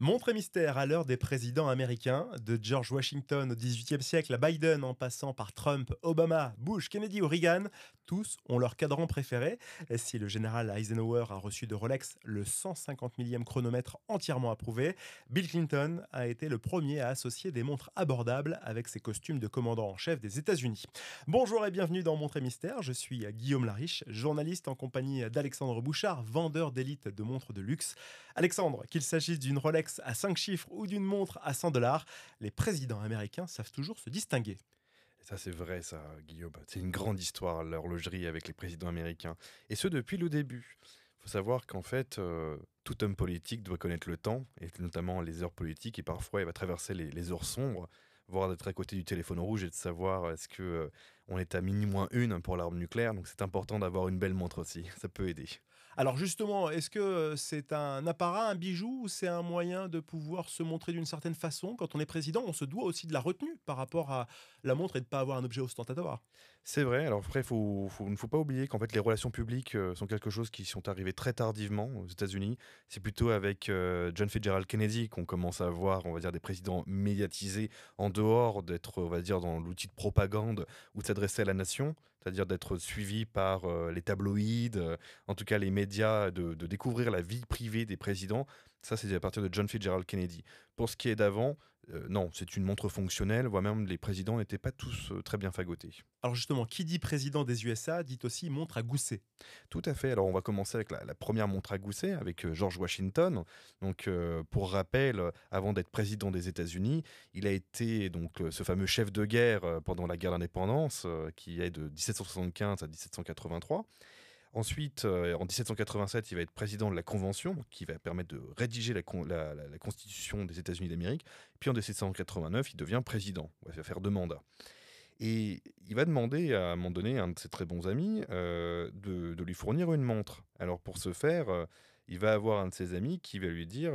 Montre et mystère à l'heure des présidents américains, de George Washington au XVIIIe siècle à Biden en passant par Trump, Obama, Bush, Kennedy ou Reagan, tous ont leur cadran préféré. Si le général Eisenhower a reçu de Rolex le 150 millième chronomètre entièrement approuvé, Bill Clinton a été le premier à associer des montres abordables avec ses costumes de commandant en chef des États-Unis. Bonjour et bienvenue dans Montre et mystère, je suis Guillaume Lariche, journaliste en compagnie d'Alexandre Bouchard, vendeur d'élite de montres de luxe. Alexandre, qu'il s'agisse d'une Rolex à 5 chiffres ou d'une montre à 100 dollars, les présidents américains savent toujours se distinguer. Ça, c'est vrai, ça, Guillaume. C'est une grande histoire, l'horlogerie avec les présidents américains. Et ce, depuis le début. Il faut savoir qu'en fait, euh, tout homme politique doit connaître le temps, et notamment les heures politiques, et parfois il va traverser les, heures sombres, voire d'être à côté du téléphone rouge et de savoir est-ce que euh, on est à mini moins une pour l'arme nucléaire. Donc c'est important d'avoir une belle montre aussi, ça peut aider. Alors justement, est-ce que c'est un apparat, un bijou, ou c'est un moyen de pouvoir se montrer d'une certaine façon? Quand on est président, on se doit aussi de la retenue par rapport à la montre et de ne pas avoir un objet ostentatoire. C'est vrai. Alors après, faut, il ne faut pas oublier qu'en fait, les relations publiques euh, sont quelque chose qui sont arrivées très tardivement aux États-Unis. C'est plutôt avec euh, John Fitzgerald Kennedy qu'on commence à voir, on va dire, des présidents médiatisés en dehors d'être, on va dire, dans l'outil de propagande ou de s'adresser à la nation c'est-à-dire d'être suivi par euh, les tabloïds, en tout cas les médias, de, découvrir la vie privée des présidents. Ça, c'est à partir de John Fitzgerald Kennedy. Pour ce qui est d'avant, euh, non, c'est une montre fonctionnelle, voire même les présidents n'étaient pas tous très bien fagotés. Alors justement, qui dit président des USA dit aussi montre à gousset. Tout à fait. Alors on va commencer avec la, première montre à gousset, avec George Washington. Donc pour rappel, avant d'être président des États-Unis, il a été donc ce fameux chef de guerre pendant la guerre d'indépendance, qui est de 17 1775 à 1783. Ensuite, euh, en 1787, il va être président de la Convention, qui va permettre de rédiger la, Constitution des États-Unis d'Amérique. Puis en 1789, il devient président. Il va faire deux mandats. Et il va demander à un moment donné à un de ses très bons amis euh, de, lui fournir une montre. Alors pour ce faire, euh, il va avoir un de ses amis qui va lui dire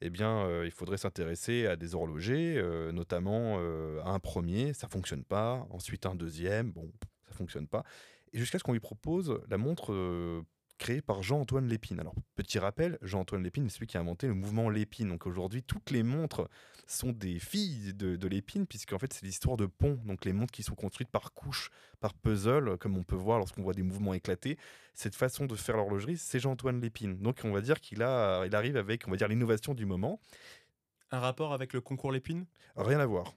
eh bien, il faudrait s'intéresser à des horlogers, notamment à un premier, ça fonctionne pas. Ensuite, un deuxième, bon, ça fonctionne pas. Et jusqu'à ce qu'on lui propose la montre euh, créée par Jean-Antoine Lépine. Alors, petit rappel, Jean-Antoine Lépine, c'est celui qui a inventé le mouvement Lépine. Donc aujourd'hui, toutes les montres sont des filles de, de Lépine, puisqu'en fait, c'est l'histoire de ponts. Donc les montres qui sont construites par couches, par puzzle, comme on peut voir lorsqu'on voit des mouvements éclatés. Cette façon de faire l'horlogerie, c'est Jean-Antoine Lépine. Donc on va dire qu'il a, il arrive avec, on va dire, l'innovation du moment. Un rapport avec le concours Lépine? Rien à voir.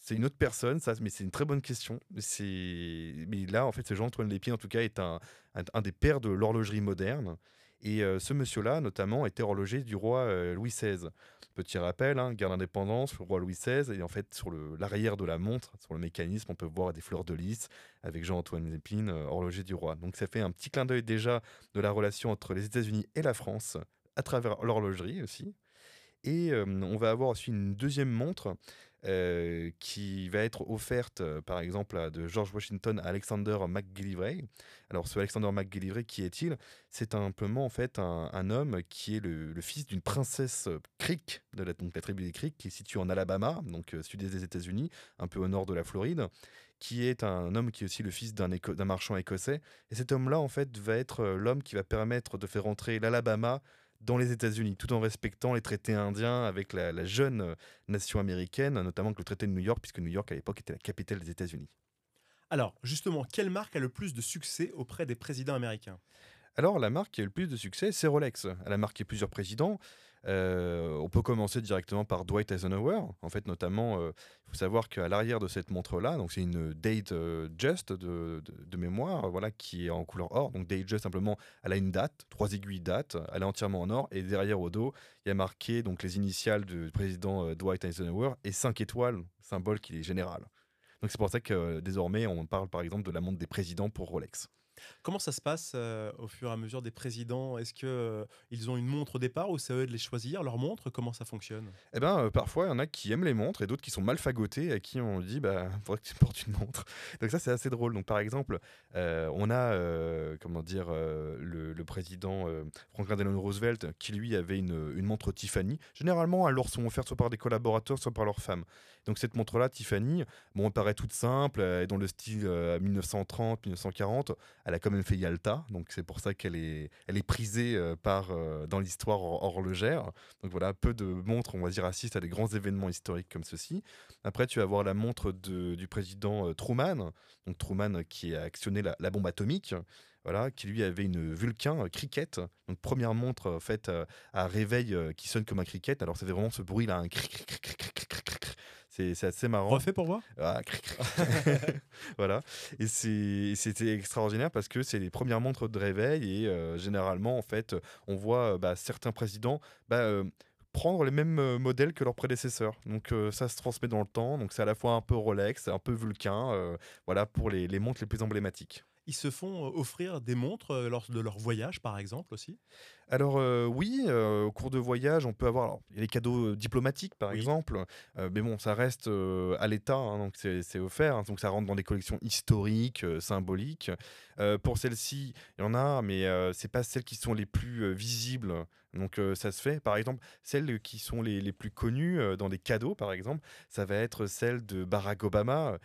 C'est une autre personne, ça, mais c'est une très bonne question. Mais là, en fait, ce Jean-Antoine Lépine, en tout cas, est un, un, des pères de l'horlogerie moderne. Et euh, ce monsieur-là, notamment, était horloger du roi euh, Louis XVI. Petit rappel, hein, guerre d'indépendance, le roi Louis XVI, et en fait, sur l'arrière de la montre, sur le mécanisme, on peut voir des fleurs de lys avec Jean-Antoine Lépine, euh, horloger du roi. Donc ça fait un petit clin d'œil déjà de la relation entre les États-Unis et la France, à travers l'horlogerie aussi. Et on va avoir aussi une deuxième montre qui va être offerte, par exemple, de George Washington à Alexander McGillivray. Alors, ce Alexander McGillivray, qui est-il? C'est simplement, en fait, un, homme qui est le, fils d'une princesse Creek, de la, donc la tribu des Creek, qui est située en Alabama, donc sud-est des États-Unis, un peu au nord de la Floride qui est un homme qui est aussi le fils d'un marchand écossais. Et cet homme-là, en fait, va être l'homme qui va permettre de faire entrer l'Alabama dans les États-Unis, tout en respectant les traités indiens avec la, jeune euh, nation américaine, notamment le traité de New York, puisque New York à l'époque était la capitale des États-Unis. Alors, justement, quelle marque a le plus de succès auprès des présidents américains? Alors, la marque qui a le plus de succès, c'est Rolex. Elle a marqué plusieurs présidents. Euh, on peut commencer directement par Dwight Eisenhower. En fait, notamment, il euh, faut savoir qu'à l'arrière de cette montre-là, donc c'est une Date euh, Just de, mémoire, voilà, qui est en couleur or. Donc Date Just simplement, elle a une date, trois aiguilles date, elle est entièrement en or. Et derrière au dos, il y a marqué donc les initiales du président Dwight Eisenhower et 5 étoiles, symbole qui est général. Donc c'est pour ça que désormais on parle par exemple de la montre des présidents pour Rolex. Comment ça se passe au fur et à mesure des présidents? Est-ce qu'ils ils ont une montre au départ ou c'est eux de les choisir, leur montre? Comment ça fonctionne? Eh bien, parfois, il y en a qui aiment les montres et d'autres qui sont mal fagotés, à qui on dit bah, faudrait que tu portes une montre. Donc, ça, c'est assez drôle. Donc, par exemple, on a comment dire, le, président Franklin Delano Roosevelt qui, lui, avait une, une montre Tiffany. Généralement, elles leur sont offertes soit par des collaborateurs, soit par leur femme. Donc, cette montre-là, Tiffany, bon, elle paraît toute simple, est dans le style 1930, 1940 Elle a quand même fait Yalta, donc c'est pour ça qu'elle est, elle est prisée euh, par, euh, dans l'histoire horlogère. Donc voilà, peu de montres, on va dire, assistent à des grands événements historiques comme ceci. Après, tu vas voir la montre du président Truman, donc Truman qui a actionné la, bombe atomique. Voilà, qui lui avait une Vulcain cricket, donc première montre faite à réveil qui sonne comme un cricket. Alors fait vraiment ce bruit là, un cric, cric, cric, cric, c'est assez marrant. Refait pour moi ah, Voilà. Et c'était extraordinaire parce que c'est les premières montres de réveil et euh, généralement, en fait, on voit euh, bah, certains présidents. Bah, euh, prendre les mêmes modèles que leurs prédécesseurs. Donc ça se transmet dans le temps. Donc c'est à la fois un peu Rolex, un peu Vulcain, voilà pour les, les montres les plus emblématiques. Ils se font offrir des montres lors de leur voyage, par exemple, aussi? Alors oui, au cours de voyage, on peut avoir les cadeaux diplomatiques par exemple, mais bon, ça reste à l'État, hein, donc c'est offert, hein, donc ça rentre dans des collections historiques, symboliques. pour celles-ci, il y en a, mais c'est pas celles qui sont les plus visibles. Donc ça se fait. Par exemple, celles qui sont les, les plus connues dans des cadeaux, par exemple, ça va être celle de Barack Obama,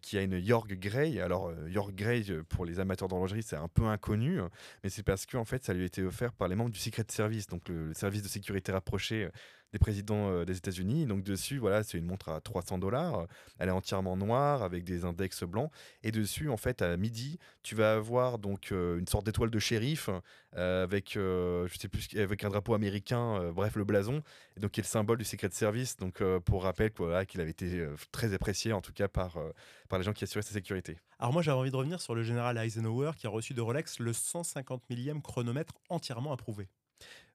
qui a une York Grey. Alors York Grey, pour les amateurs d'horlogerie, c'est un peu inconnu, mais c'est parce que en fait, ça lui a été offert par les membres du Secret Service, donc le, service de sécurité rapproché des euh, des États-Unis. Donc dessus, voilà, c'est une montre à 300 dollars. Elle est entièrement noire avec des index blancs. Et dessus, en fait, à midi, tu vas avoir donc euh, une sorte d'étoile de shérif avec, je sais plus, avec un drapeau américain, bref, le blason, et donc qui est le symbole du Secret Service. Donc pour rappel, qu'il avait été très apprécié, en tout cas par par les gens qui assuraient sa sécurité. Alors moi, j'avais envie de revenir sur le général Eisenhower qui a reçu de Rolex le 150 millième chronomètre entièrement approuvé.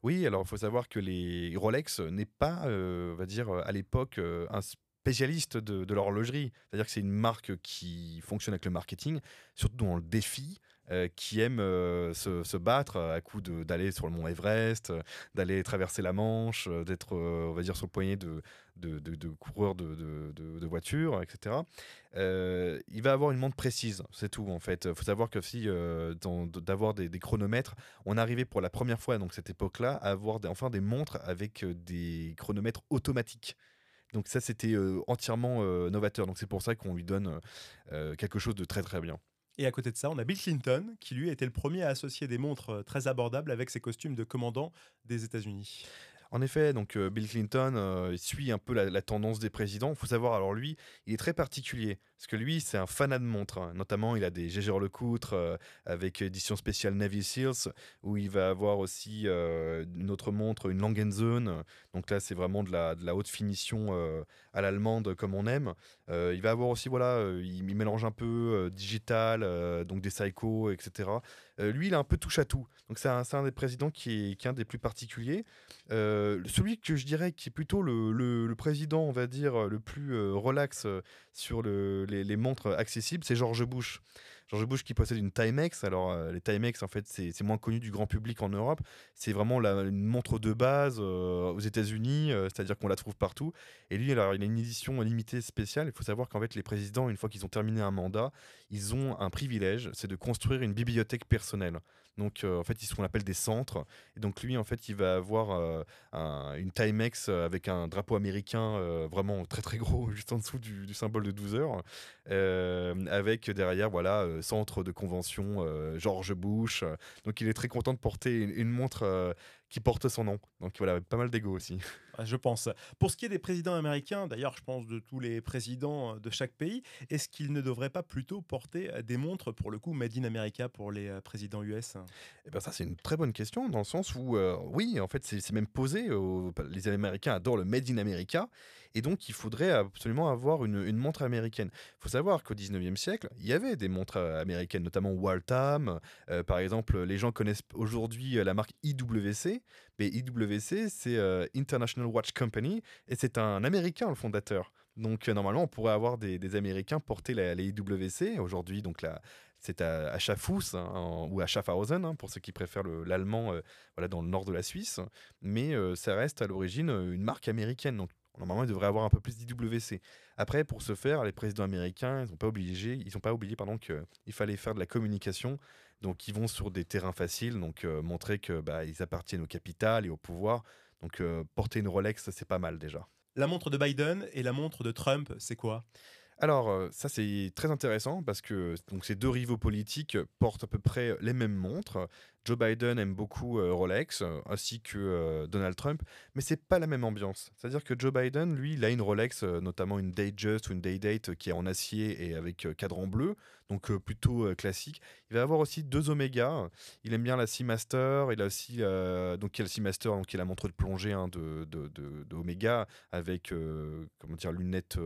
Oui, alors il faut savoir que les Rolex n'est pas, euh, on va dire, à l'époque, euh, spécialiste de, l'horlogerie. C'est-à-dire que c'est une marque qui fonctionne avec le marketing, surtout dans le défi. Euh, qui aime se, battre à coup d'aller sur le mont Everest, d'aller traverser la Manche, d'être, on va dire, sur le poignet de, de, coureurs de, voitures, etc. Euh, il va avoir une montre précise, c'est tout en fait. Il faut savoir que si euh, d'avoir des, chronomètres, on arrivait pour la première fois, donc cette époque-là, à avoir enfin des montres avec euh, des chronomètres automatiques. Donc ça, c'était entièrement novateur. Donc c'est pour ça qu'on lui donne quelque chose de très très bien. Et à côté de ça, on a Bill Clinton, qui lui était le premier à associer des montres très abordables avec ses costumes de commandant des États-Unis. En effet, donc Bill Clinton suit un peu la, tendance des présidents. Il faut savoir, alors lui, il est très particulier. Parce que lui, c'est un fanat de montres. Hein. Notamment, il a des Gégère Lecoutre euh, avec édition spéciale Navy Seals, où il va avoir aussi une autre montre, une Langenzone. Donc là, c'est vraiment de la, haute finition à l'allemande, comme on aime. il va avoir aussi, voilà, il, mélange un peu digital, donc des Psycho, etc. lui, il a un peu touche à tout. Donc c'est un, des présidents qui est, qui est, un des plus particuliers. celui que je dirais qui est plutôt le, le, président, on va dire, le plus relax sur le, les, montres accessibles, c'est George Bush. George Bush qui possède une Timex. Alors, euh, les Timex, en fait, c'est moins connu du grand public en Europe. C'est vraiment la, une montre de base euh, aux États-Unis, euh, c'est-à-dire qu'on la trouve partout. Et lui, alors, il a une édition limitée spéciale. Il faut savoir qu'en fait, les présidents, une fois qu'ils ont terminé un mandat, ils ont un privilège, c'est de construire une bibliothèque personnelle. Donc, en fait, ils sont ce qu'on appelle des centres. Et donc, lui, en fait, il va avoir une Timex avec un drapeau américain vraiment très très gros, juste en dessous du, du symbole de 12 heures, avec derrière, voilà, centre de convention George Bush. Donc il est très content de porter une, montre qui porte son nom. Donc voilà, pas mal d'ego aussi. Je pense. Pour ce qui est des présidents américains, d'ailleurs, je pense de tous les présidents de chaque pays, est-ce qu'ils ne devraient pas plutôt porter des montres, pour le coup, Made in America pour les présidents US Eh bien, ça, c'est une très bonne question, dans le sens où, oui, en fait, c'est même posé. les Américains adorent le Made in America. Et donc, il faudrait absolument avoir une, montre américaine. Il faut savoir qu'au 19e siècle, il y avait des montres euh, américaines, notamment Waltham. Euh, par exemple, les gens connaissent aujourd'hui euh, la marque IWC. Mais IWC, c'est International Watch Company. Et c'est un Américain, le fondateur. Donc, normalement, on pourrait avoir des, Américains porter la, les IWC. Aujourd'hui, donc c'est à, Schaffhausen hein, ou à Schaffhausen hein, pour ceux qui préfèrent l'allemand voilà, dans le nord de la Suisse. Mais ça reste à l'origine une marque américaine. Donc Normalement, ils devraient avoir un peu plus d'IWC. Après, pour ce faire, les présidents américains, ils n'ont pas obligé, ils pas oublié pardon qu'il fallait faire de la communication. Donc, ils vont sur des terrains faciles, donc euh, montrer que bah, ils appartiennent au capital et au pouvoir. Donc, euh, porter une Rolex, c'est pas mal déjà. La montre de Biden et la montre de Trump, c'est quoi? Alors, euh, ça c'est très intéressant parce que donc, ces deux rivaux politiques portent à peu près les mêmes montres. Joe Biden aime beaucoup euh, Rolex, euh, ainsi que euh, Donald Trump, mais c'est pas la même ambiance. C'est-à-dire que Joe Biden, lui, il a une Rolex, notamment une Datejust ou une Day-Date qui est en acier et avec cadran bleu, donc plutôt classique. Il va avoir aussi deux Omega. Il aime bien la Seamaster. Il a aussi donc il a la Seamaster, donc qui est la montre de plongée hein, de, de, de- Omega avec comment dire lunettes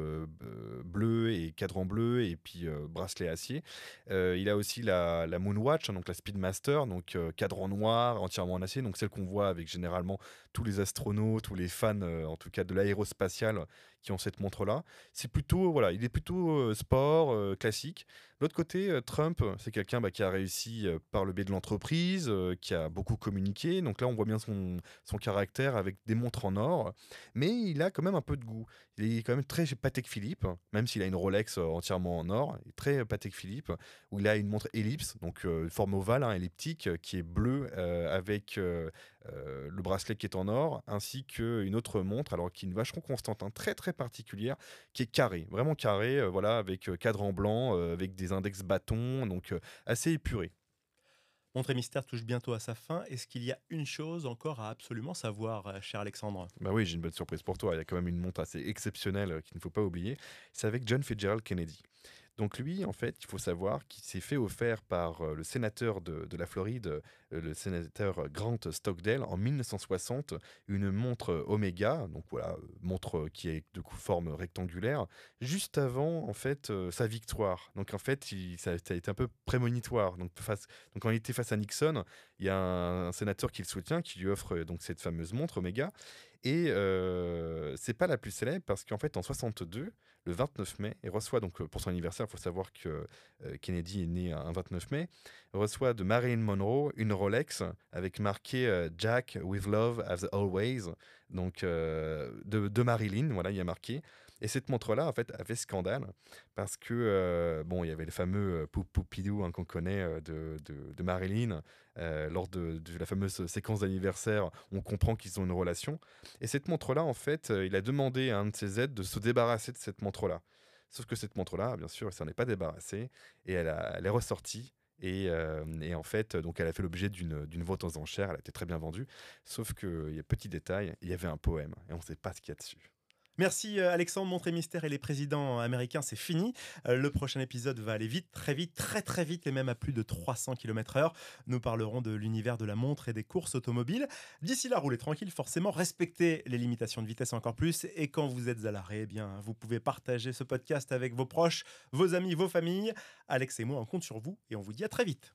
bleues et cadran bleu et puis bracelet acier. Il a aussi la, la Moonwatch, hein, donc la Speedmaster, donc euh, cadran noir, entièrement en acier, donc celle qu'on voit avec généralement tous les astronautes, tous les fans, euh, en tout cas de l'aérospatiale, qui ont cette montre-là. C'est plutôt, voilà, il est plutôt euh, sport, classique. L'autre côté, Trump, c'est quelqu'un bah, qui a réussi par le biais de l'entreprise, qui a beaucoup communiqué. Donc là, on voit bien son, son caractère avec des montres en or, mais il a quand même un peu de goût. Il est quand même très Patek Philippe, même s'il a une Rolex entièrement en or, très Patek Philippe, où il a une montre ellipse, donc euh, forme ovale, hein, elliptique, euh, qui est bleue euh, avec euh, euh, le bracelet qui est en or, ainsi qu'une autre montre, alors qui est une vacheron constante, hein, très très particulière, qui est carrée, vraiment carrée, voilà, avec cadran blanc, avec des index bâtons, donc assez épuré. Montre et mystère touche bientôt à sa fin. Est-ce qu'il y a une chose encore à absolument savoir, cher Alexandre? Bah oui, j'ai une bonne surprise pour toi. Il y a quand même une montre assez exceptionnelle qu'il ne faut pas oublier. C'est avec John Fitzgerald Kennedy. Donc lui, en fait, il faut savoir qu'il s'est fait offert par euh, le sénateur de, de la Floride, euh, le sénateur Grant Stockdale, en 1960, une montre Omega, donc voilà, euh, montre qui est de forme rectangulaire, juste avant en fait sa victoire. Donc en fait, ça a été un peu prémonitoire. Donc, face, donc quand il était face à Nixon, il y a un, sénateur qui le soutient, qui lui offre euh, donc cette fameuse montre Omega. Et euh, c'est pas la plus célèbre parce qu'en fait, en 62, le 29 mai, il reçoit donc euh, pour son anniversaire, il faut savoir que euh, Kennedy est né un 29 mai, reçoit de Marilyn Monroe une Rolex avec marqué Jack with love as always, donc de, de Marilyn, voilà, il y a marqué. Et cette montre-là, en fait, a fait scandale parce que, euh, bon, il y avait le fameux euh, Poup Poupidou hein, qu'on connaît euh, de, de- Marilyn. lors de, la fameuse séquence d'anniversaire, on comprend qu'ils ont une relation. Et cette montre-là, en fait, il a demandé à un de ses aides de se débarrasser de cette montre-là. Sauf que cette montre-là, bien sûr, elle s'en est pas débarrassée et elle, est ressortie. Et, et en fait, donc elle a fait l'objet d'une vente aux enchères, elle a été très bien vendue. Sauf que, il y a petit détail, il y avait un poème et on ne sait pas ce qu'il y a dessus. Merci euh, Alexandre, Montre et Mystère et les présidents américains, c'est fini. Euh, le prochain épisode va aller vite, très vite, très très vite et même à plus de 300 km/h. Nous parlerons de l'univers de la montre et des courses automobiles. D'ici là, roulez tranquille, forcément, respectez les limitations de vitesse encore plus. Et quand vous êtes à l'arrêt, eh bien, vous pouvez partager ce podcast avec vos proches, vos amis, vos familles. Alex et moi, on compte sur vous et on vous dit à très vite.